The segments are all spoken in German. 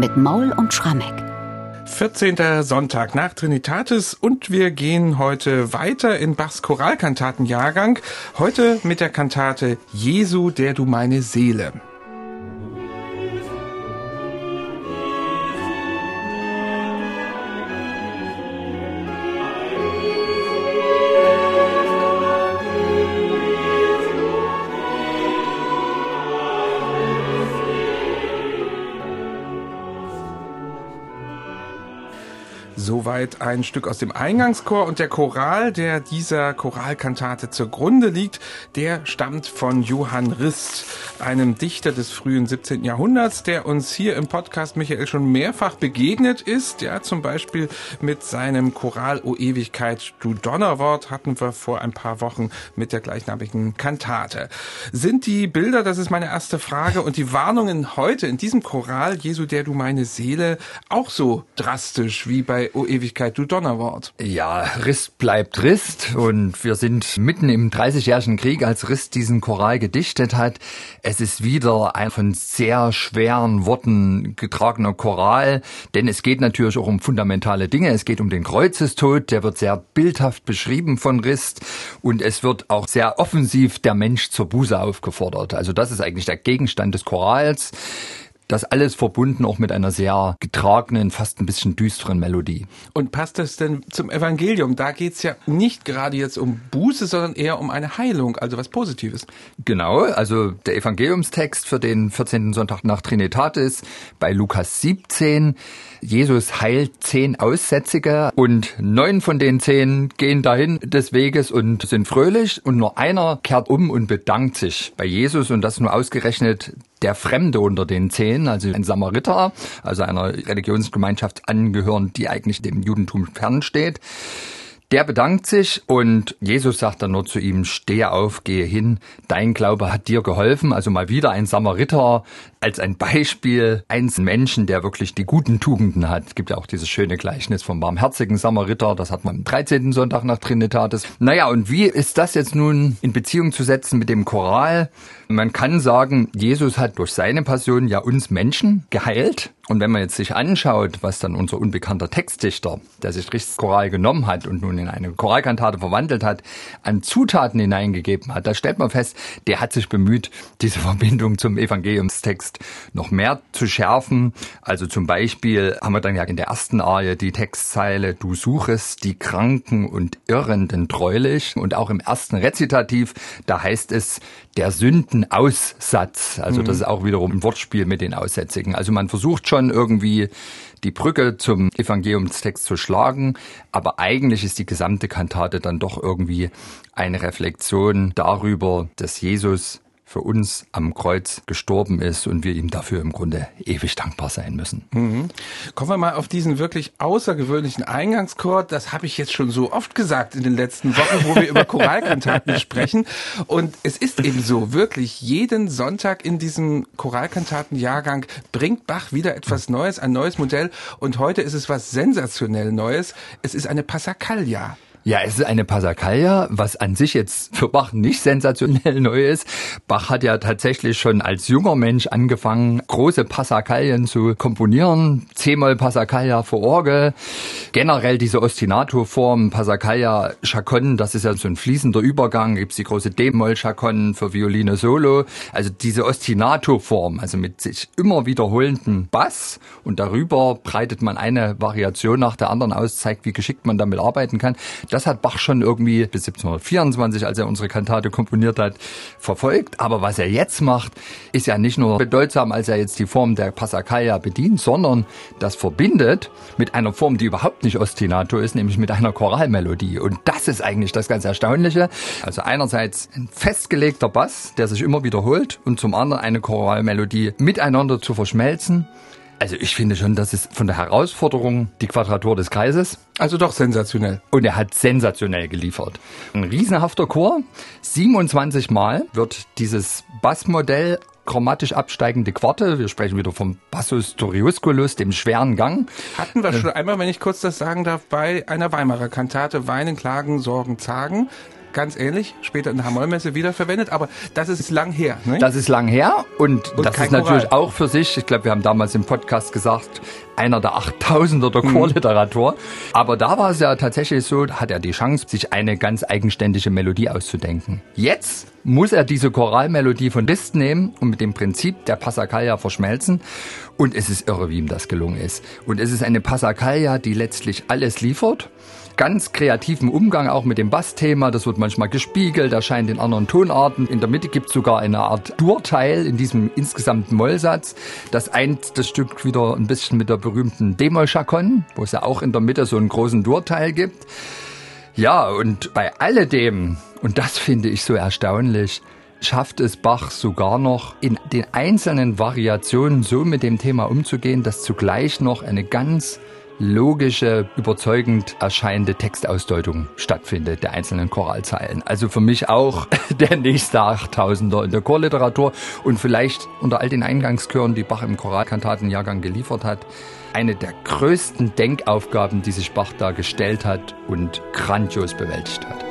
mit Maul und Schrammeck. 14. Sonntag nach Trinitatis und wir gehen heute weiter in Bachs Choralkantatenjahrgang. Heute mit der Kantate Jesu, der du meine Seele. Soweit ein Stück aus dem Eingangschor und der Choral, der dieser Choralkantate zugrunde liegt, der stammt von Johann Rist, einem Dichter des frühen 17. Jahrhunderts, der uns hier im Podcast Michael schon mehrfach begegnet ist. Ja, zum Beispiel mit seinem Choral O Ewigkeit, du Donnerwort hatten wir vor ein paar Wochen mit der gleichnamigen Kantate. Sind die Bilder, das ist meine erste Frage, und die Warnungen heute in diesem Choral, Jesu, der du meine Seele, auch so drastisch wie bei Ewigkeit, du Donnerwort. Ja, Rist bleibt Rist und wir sind mitten im Dreißigjährigen Krieg, als Rist diesen Choral gedichtet hat. Es ist wieder ein von sehr schweren Worten getragener Choral, denn es geht natürlich auch um fundamentale Dinge. Es geht um den Kreuzestod, der wird sehr bildhaft beschrieben von Rist und es wird auch sehr offensiv der Mensch zur Buße aufgefordert. Also das ist eigentlich der Gegenstand des Chorals. Das alles verbunden auch mit einer sehr getragenen, fast ein bisschen düsteren Melodie. Und passt das denn zum Evangelium? Da geht's ja nicht gerade jetzt um Buße, sondern eher um eine Heilung, also was Positives. Genau, also der Evangeliumstext für den 14. Sonntag nach Trinitatis bei Lukas 17. Jesus heilt zehn Aussätzige und neun von den zehn gehen dahin des Weges und sind fröhlich und nur einer kehrt um und bedankt sich bei Jesus und das nur ausgerechnet der Fremde unter den Zehn, also ein Samariter, also einer Religionsgemeinschaft angehören, die eigentlich dem Judentum fernsteht. Der bedankt sich und Jesus sagt dann nur zu ihm, steh auf, gehe hin, dein Glaube hat dir geholfen. Also mal wieder ein Samariter als ein Beispiel eines Menschen, der wirklich die guten Tugenden hat. Es gibt ja auch dieses schöne Gleichnis vom barmherzigen Samariter, das hat man am 13. Sonntag nach Trinitatis. Naja, und wie ist das jetzt nun in Beziehung zu setzen mit dem Choral? Man kann sagen, Jesus hat durch seine Passion ja uns Menschen geheilt. Und wenn man jetzt sich anschaut, was dann unser unbekannter Textdichter, der sich richtig Choral genommen hat und nun in eine Choralkantate verwandelt hat, an Zutaten hineingegeben hat, da stellt man fest, der hat sich bemüht, diese Verbindung zum Evangeliumstext noch mehr zu schärfen. Also zum Beispiel haben wir dann ja in der ersten Arie die Textzeile, du suchest die Kranken und Irrenden treulich. Und auch im ersten Rezitativ, da heißt es, der Sündenaussatz. Also das mhm. ist auch wiederum ein Wortspiel mit den Aussätzigen. Also man versucht schon irgendwie die Brücke zum Evangeliumstext zu schlagen, aber eigentlich ist die gesamte Kantate dann doch irgendwie eine Reflexion darüber, dass Jesus für uns am Kreuz gestorben ist und wir ihm dafür im Grunde ewig dankbar sein müssen. Mhm. Kommen wir mal auf diesen wirklich außergewöhnlichen Eingangschor. Das habe ich jetzt schon so oft gesagt in den letzten Wochen, wo wir über Choralkantaten sprechen. Und es ist eben so, wirklich jeden Sonntag in diesem Choralkantatenjahrgang bringt Bach wieder etwas Neues, ein neues Modell. Und heute ist es was sensationell Neues. Es ist eine Passacaglia. Ja, es ist eine Passacaglia, was an sich jetzt für Bach nicht sensationell neu ist. Bach hat ja tatsächlich schon als junger Mensch angefangen, große Passacaglien zu komponieren. C-Moll Passacaglia für Orgel. Generell diese Ostinato-Form, Passacaglia Chaconne, das ist ja so ein fließender Übergang. Gibt's die große D-Moll Chaconne für Violine Solo. Also diese Ostinato-Form, also mit sich immer wiederholenden Bass und darüber breitet man eine Variation nach der anderen aus, zeigt, wie geschickt man damit arbeiten kann. Das hat Bach schon irgendwie bis 1724, als er unsere Kantate komponiert hat, verfolgt. Aber was er jetzt macht, ist ja nicht nur bedeutsam, als er jetzt die Form der Passacaglia bedient, sondern das verbindet mit einer Form, die überhaupt nicht ostinato ist, nämlich mit einer Choralmelodie. Und das ist eigentlich das ganz Erstaunliche. Also einerseits ein festgelegter Bass, der sich immer wiederholt und zum anderen eine Choralmelodie miteinander zu verschmelzen. Also ich finde schon, das ist von der Herausforderung die Quadratur des Kreises. Also doch sensationell. Und er hat sensationell geliefert. Ein riesenhafter Chor. 27 Mal wird dieses Bassmodell chromatisch absteigende Quarte. Wir sprechen wieder vom Bassus Toriusculus, dem schweren Gang. Hatten wir schon einmal, wenn ich kurz das sagen darf, bei einer Weimarer Kantate Weinen, Klagen, Sorgen, Zagen. Ganz ähnlich, später in der Hamollmesse wiederverwendet, aber das ist lang her. Ne? Das ist lang her und, und das ist natürlich Choral. auch für sich, ich glaube, wir haben damals im Podcast gesagt, einer der 8000er der mhm. Chorliteratur. Aber da war es ja tatsächlich so, hat er die Chance, sich eine ganz eigenständige Melodie auszudenken. Jetzt muss er diese Choralmelodie von Liszt nehmen und mit dem Prinzip der Passacaglia verschmelzen. Und es ist irre, wie ihm das gelungen ist. Und es ist eine Passacaglia, die letztlich alles liefert ganz kreativen Umgang auch mit dem Bassthema. Das wird manchmal gespiegelt, erscheint in anderen Tonarten. In der Mitte gibt es sogar eine Art Durteil in diesem insgesamten Mollsatz. Das eint das Stück wieder ein bisschen mit der berühmten D-Moll-Chaconne, wo es ja auch in der Mitte so einen großen Durteil gibt. Ja, und bei alledem, und das finde ich so erstaunlich, schafft es Bach sogar noch in den einzelnen Variationen so mit dem Thema umzugehen, dass zugleich noch eine ganz logische, überzeugend erscheinende Textausdeutung stattfindet der einzelnen Choralzeilen. Also für mich auch der nächste Achttausender in der Chorliteratur und vielleicht unter all den Eingangschören, die Bach im Choralkantatenjahrgang geliefert hat, eine der größten Denkaufgaben, die sich Bach da gestellt hat und grandios bewältigt hat.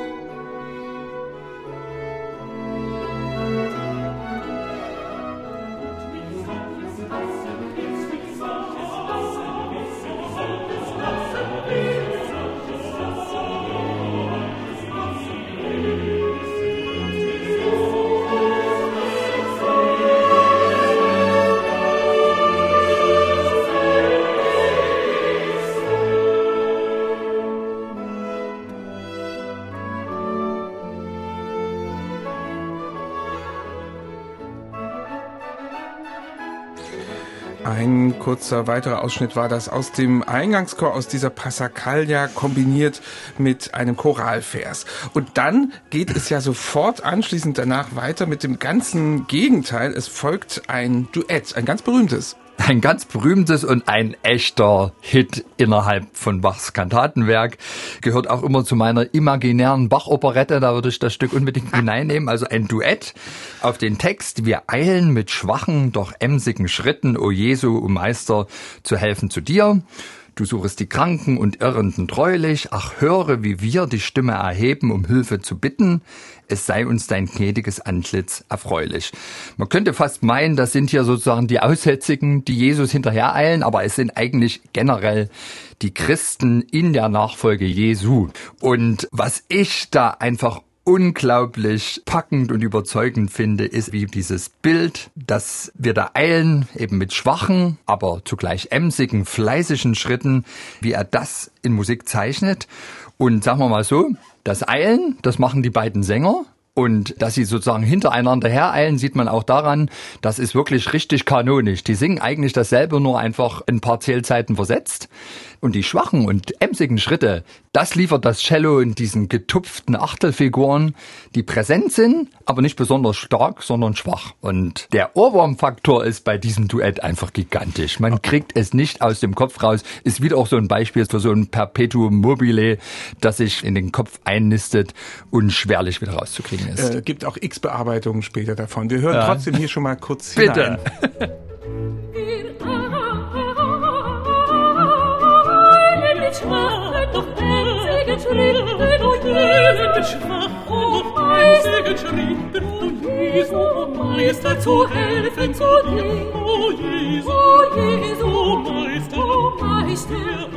Kurzer weiterer Ausschnitt war das aus dem Eingangschor, aus dieser Passacaglia kombiniert mit einem Choralvers. Und dann geht es ja sofort anschließend danach weiter mit dem ganzen Gegenteil. Es folgt ein Duett, ein ganz berühmtes ein ganz berühmtes und ein echter Hit innerhalb von Bachs Kantatenwerk. Gehört auch immer zu meiner imaginären Bach-Operette. Da würde ich das Stück unbedingt hineinnehmen. Also ein Duett auf den Text. Wir eilen mit schwachen, doch emsigen Schritten, o Jesu, o Meister, zu helfen zu dir. Du suchest die Kranken und Irrenden treulich. Ach, höre, wie wir die Stimme erheben, um Hilfe zu bitten. Es sei uns dein gnädiges Antlitz erfreulich. Man könnte fast meinen, das sind hier sozusagen die Aussätzigen, die Jesus hinterhereilen, aber es sind eigentlich generell die Christen in der Nachfolge Jesu. Und was ich da einfach unglaublich packend und überzeugend finde, ist wie dieses Bild, dass wir da eilen, eben mit schwachen, aber zugleich emsigen, fleißigen Schritten, wie er das in Musik zeichnet. Und sagen wir mal so, das Eilen, das machen die beiden Sänger. Und dass sie sozusagen hintereinander hereilen, sieht man auch daran, das ist wirklich richtig kanonisch. Die singen eigentlich dasselbe, nur einfach ein paar Zählzeiten versetzt. Und die schwachen und emsigen Schritte, das liefert das Cello in diesen getupften Achtelfiguren, die präsent sind, aber nicht besonders stark, sondern schwach. Und der Ohrwurmfaktor ist bei diesem Duett einfach gigantisch. Man kriegt es nicht aus dem Kopf raus. Ist wieder auch so ein Beispiel für so ein Perpetuum mobile, das sich in den Kopf einnistet und schwerlich wieder rauszukriegen ist. Äh, gibt auch X-Bearbeitungen später davon. Wir hören ja. trotzdem hier schon mal kurz Bitte. schwach, Meister, zu helfen zu dir, o Jesu, o Jesu, Meister, Meister,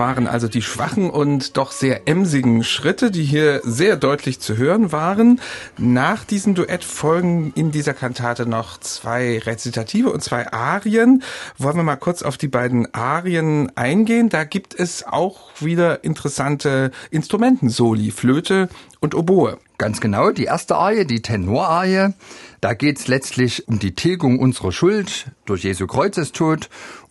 waren also die schwachen und doch sehr emsigen Schritte, die hier sehr deutlich zu hören waren. Nach diesem Duett folgen in dieser Kantate noch zwei Rezitative und zwei Arien. Wollen wir mal kurz auf die beiden Arien eingehen? Da gibt es auch wieder interessante Instrumentensoli, Flöte und Oboe. Ganz genau, die erste Arie, die Tenorarie, da geht es letztlich um die Tilgung unserer Schuld durch Jesu Kreuzestod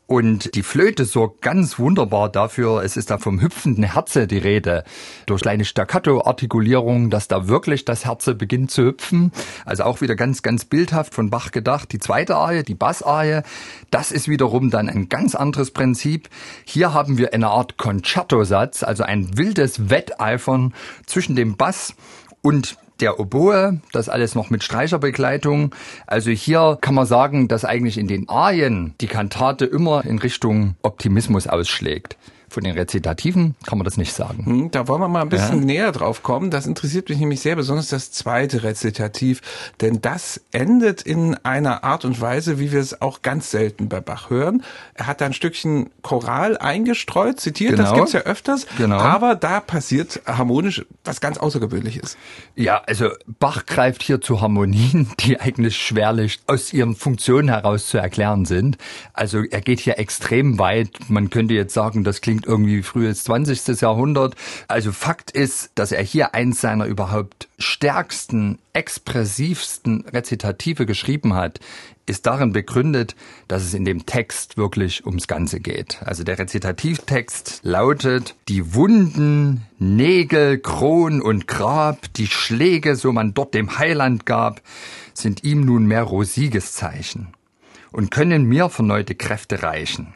Und die Flöte sorgt ganz wunderbar dafür, es ist da vom hüpfenden Herze die Rede. Durch kleine Staccato-Artikulierung, dass da wirklich das Herze beginnt zu hüpfen. Also auch wieder ganz, ganz bildhaft von Bach gedacht. Die zweite Arie, die Bassarie, das ist wiederum dann ein ganz anderes Prinzip. Hier haben wir eine Art Concerto-Satz, also ein wildes Wetteifern zwischen dem Bass und der Oboe, das alles noch mit Streicherbegleitung. Also hier kann man sagen, dass eigentlich in den Arien die Kantate immer in Richtung Optimismus ausschlägt. Von den Rezitativen kann man das nicht sagen. Hm, da wollen wir mal ein bisschen ja. näher drauf kommen. Das interessiert mich nämlich sehr, besonders das zweite Rezitativ. Denn das endet in einer Art und Weise, wie wir es auch ganz selten bei Bach hören. Er hat da ein Stückchen Choral eingestreut, zitiert, genau. das gibt's ja öfters. Genau. Aber da passiert harmonisch was ganz Außergewöhnliches. Ja, also Bach greift hier zu Harmonien, die eigentlich schwerlich aus ihren Funktionen heraus zu erklären sind. Also er geht hier extrem weit. Man könnte jetzt sagen, das klingt klingt irgendwie frühes 20. Jahrhundert. Also Fakt ist, dass er hier eins seiner überhaupt stärksten, expressivsten Rezitative geschrieben hat, ist darin begründet, dass es in dem Text wirklich ums Ganze geht. Also der Rezitativtext lautet, die Wunden, Nägel, Kron und Grab, die Schläge, so man dort dem Heiland gab, sind ihm nunmehr rosiges Zeichen und können mir verneute Kräfte reichen.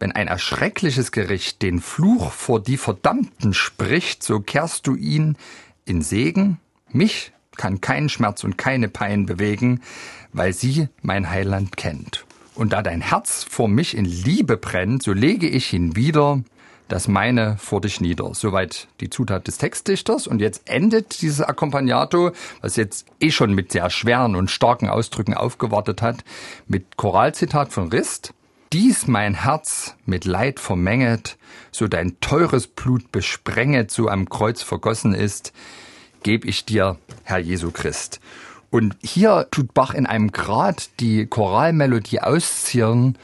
Wenn ein erschreckliches Gericht den Fluch vor die Verdammten spricht, so kehrst du ihn in Segen. Mich kann kein Schmerz und keine Pein bewegen, weil sie mein Heiland kennt. Und da dein Herz vor mich in Liebe brennt, so lege ich ihn wieder, das meine vor dich nieder. Soweit die Zutat des Textdichters. Und jetzt endet dieses Accompagnato, was jetzt eh schon mit sehr schweren und starken Ausdrücken aufgewartet hat, mit Choralzitat von Rist. Dies mein Herz mit Leid vermenget, so dein teures Blut besprenget, so am Kreuz vergossen ist, geb ich dir, Herr Jesu Christ. Und hier tut Bach in einem Grad die Choralmelodie ausziehen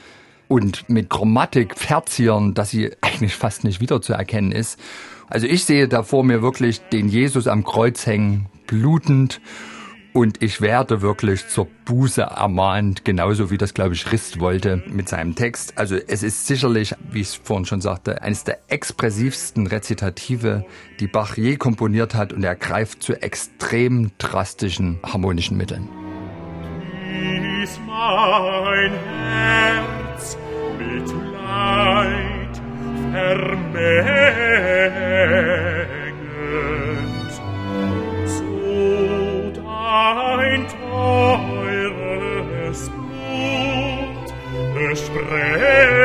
und mit Grammatik verzieren, dass sie eigentlich fast nicht wiederzuerkennen ist. Also ich sehe da vor mir wirklich den Jesus am Kreuz hängen, blutend und ich werde wirklich zur Buße ermahnt, genauso wie das, glaube ich, Rist wollte mit seinem Text. Also es ist sicherlich, wie ich es vorhin schon sagte, eines der expressivsten Rezitative, die Bach je komponiert hat und er greift zu extrem drastischen harmonischen Mitteln. Dies mein Herz mit Leid vermählt. Besprenget,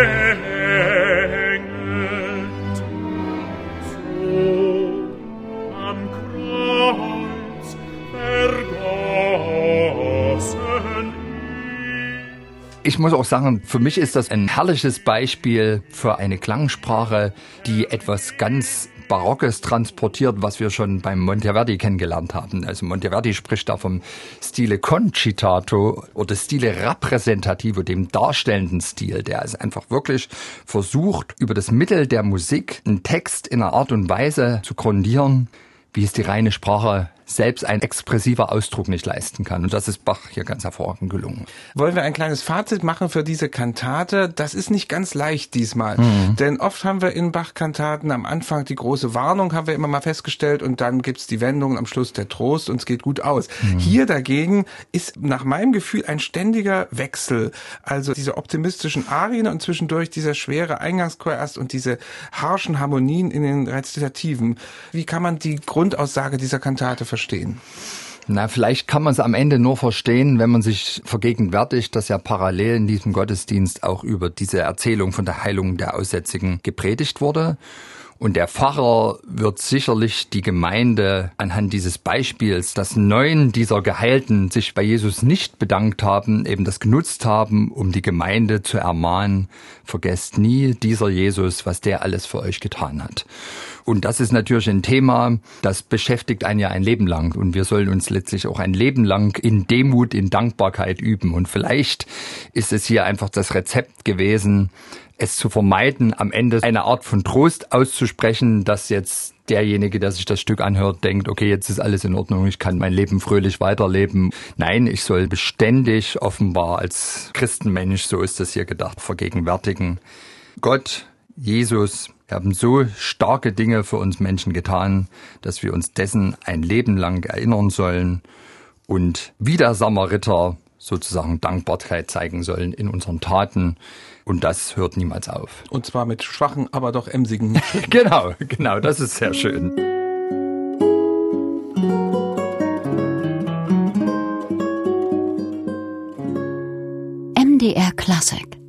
ich muss auch sagen, für mich ist das ein herrliches Beispiel für eine Klangsprache, die etwas ganz Barockes transportiert, was wir schon beim Monteverdi kennengelernt haben. Also Monteverdi spricht da vom Stile Concitato oder Stile Rappresentativo, dem darstellenden Stil, der ist einfach wirklich versucht, über das Mittel der Musik einen Text in einer Art und Weise zu grundieren, wie es die reine Sprache selbst ein expressiver Ausdruck nicht leisten kann. Und das ist Bach hier ganz hervorragend gelungen. Wollen wir ein kleines Fazit machen für diese Kantate? Das ist nicht ganz leicht diesmal. Mhm. Denn oft haben wir in Bach-Kantaten am Anfang die große Warnung, haben wir immer mal festgestellt, und dann gibt's die Wendung, am Schluss der Trost und es geht gut aus. Mhm. Hier dagegen ist nach meinem Gefühl ein ständiger Wechsel. Also diese optimistischen Arien und zwischendurch dieser schwere Eingangschor erst und diese harschen Harmonien in den Rezitativen. Wie kann man die Grundaussage dieser Kantate verstehen? Verstehen? Na, vielleicht kann man es am Ende nur verstehen, wenn man sich vergegenwärtigt, dass ja parallel in diesem Gottesdienst auch über diese Erzählung von der Heilung der Aussätzigen gepredigt wurde. Und der Pfarrer wird sicherlich die Gemeinde anhand dieses Beispiels, dass neun dieser Geheilten sich bei Jesus nicht bedankt haben, eben das genutzt haben, um die Gemeinde zu ermahnen, vergesst nie dieser Jesus, was der alles für euch getan hat. Und das ist natürlich ein Thema, das beschäftigt einen ja ein Leben lang. Und wir sollen uns letztlich auch ein Leben lang in Demut, in Dankbarkeit üben. Und vielleicht ist es hier einfach das Rezept gewesen, es zu vermeiden, am Ende eine Art von Trost auszusprechen, dass jetzt derjenige, der sich das Stück anhört, denkt, okay, jetzt ist alles in Ordnung, ich kann mein Leben fröhlich weiterleben. Nein, ich soll beständig offenbar als Christenmensch, so ist das hier gedacht, vergegenwärtigen. Gott, Jesus, haben so starke Dinge für uns Menschen getan, dass wir uns dessen ein Leben lang erinnern sollen und wie der Samariter sozusagen Dankbarkeit zeigen sollen in unseren Taten. Und das hört niemals auf. Und zwar mit schwachen, aber doch emsigen. genau, genau, das ist sehr schön. MDR Classic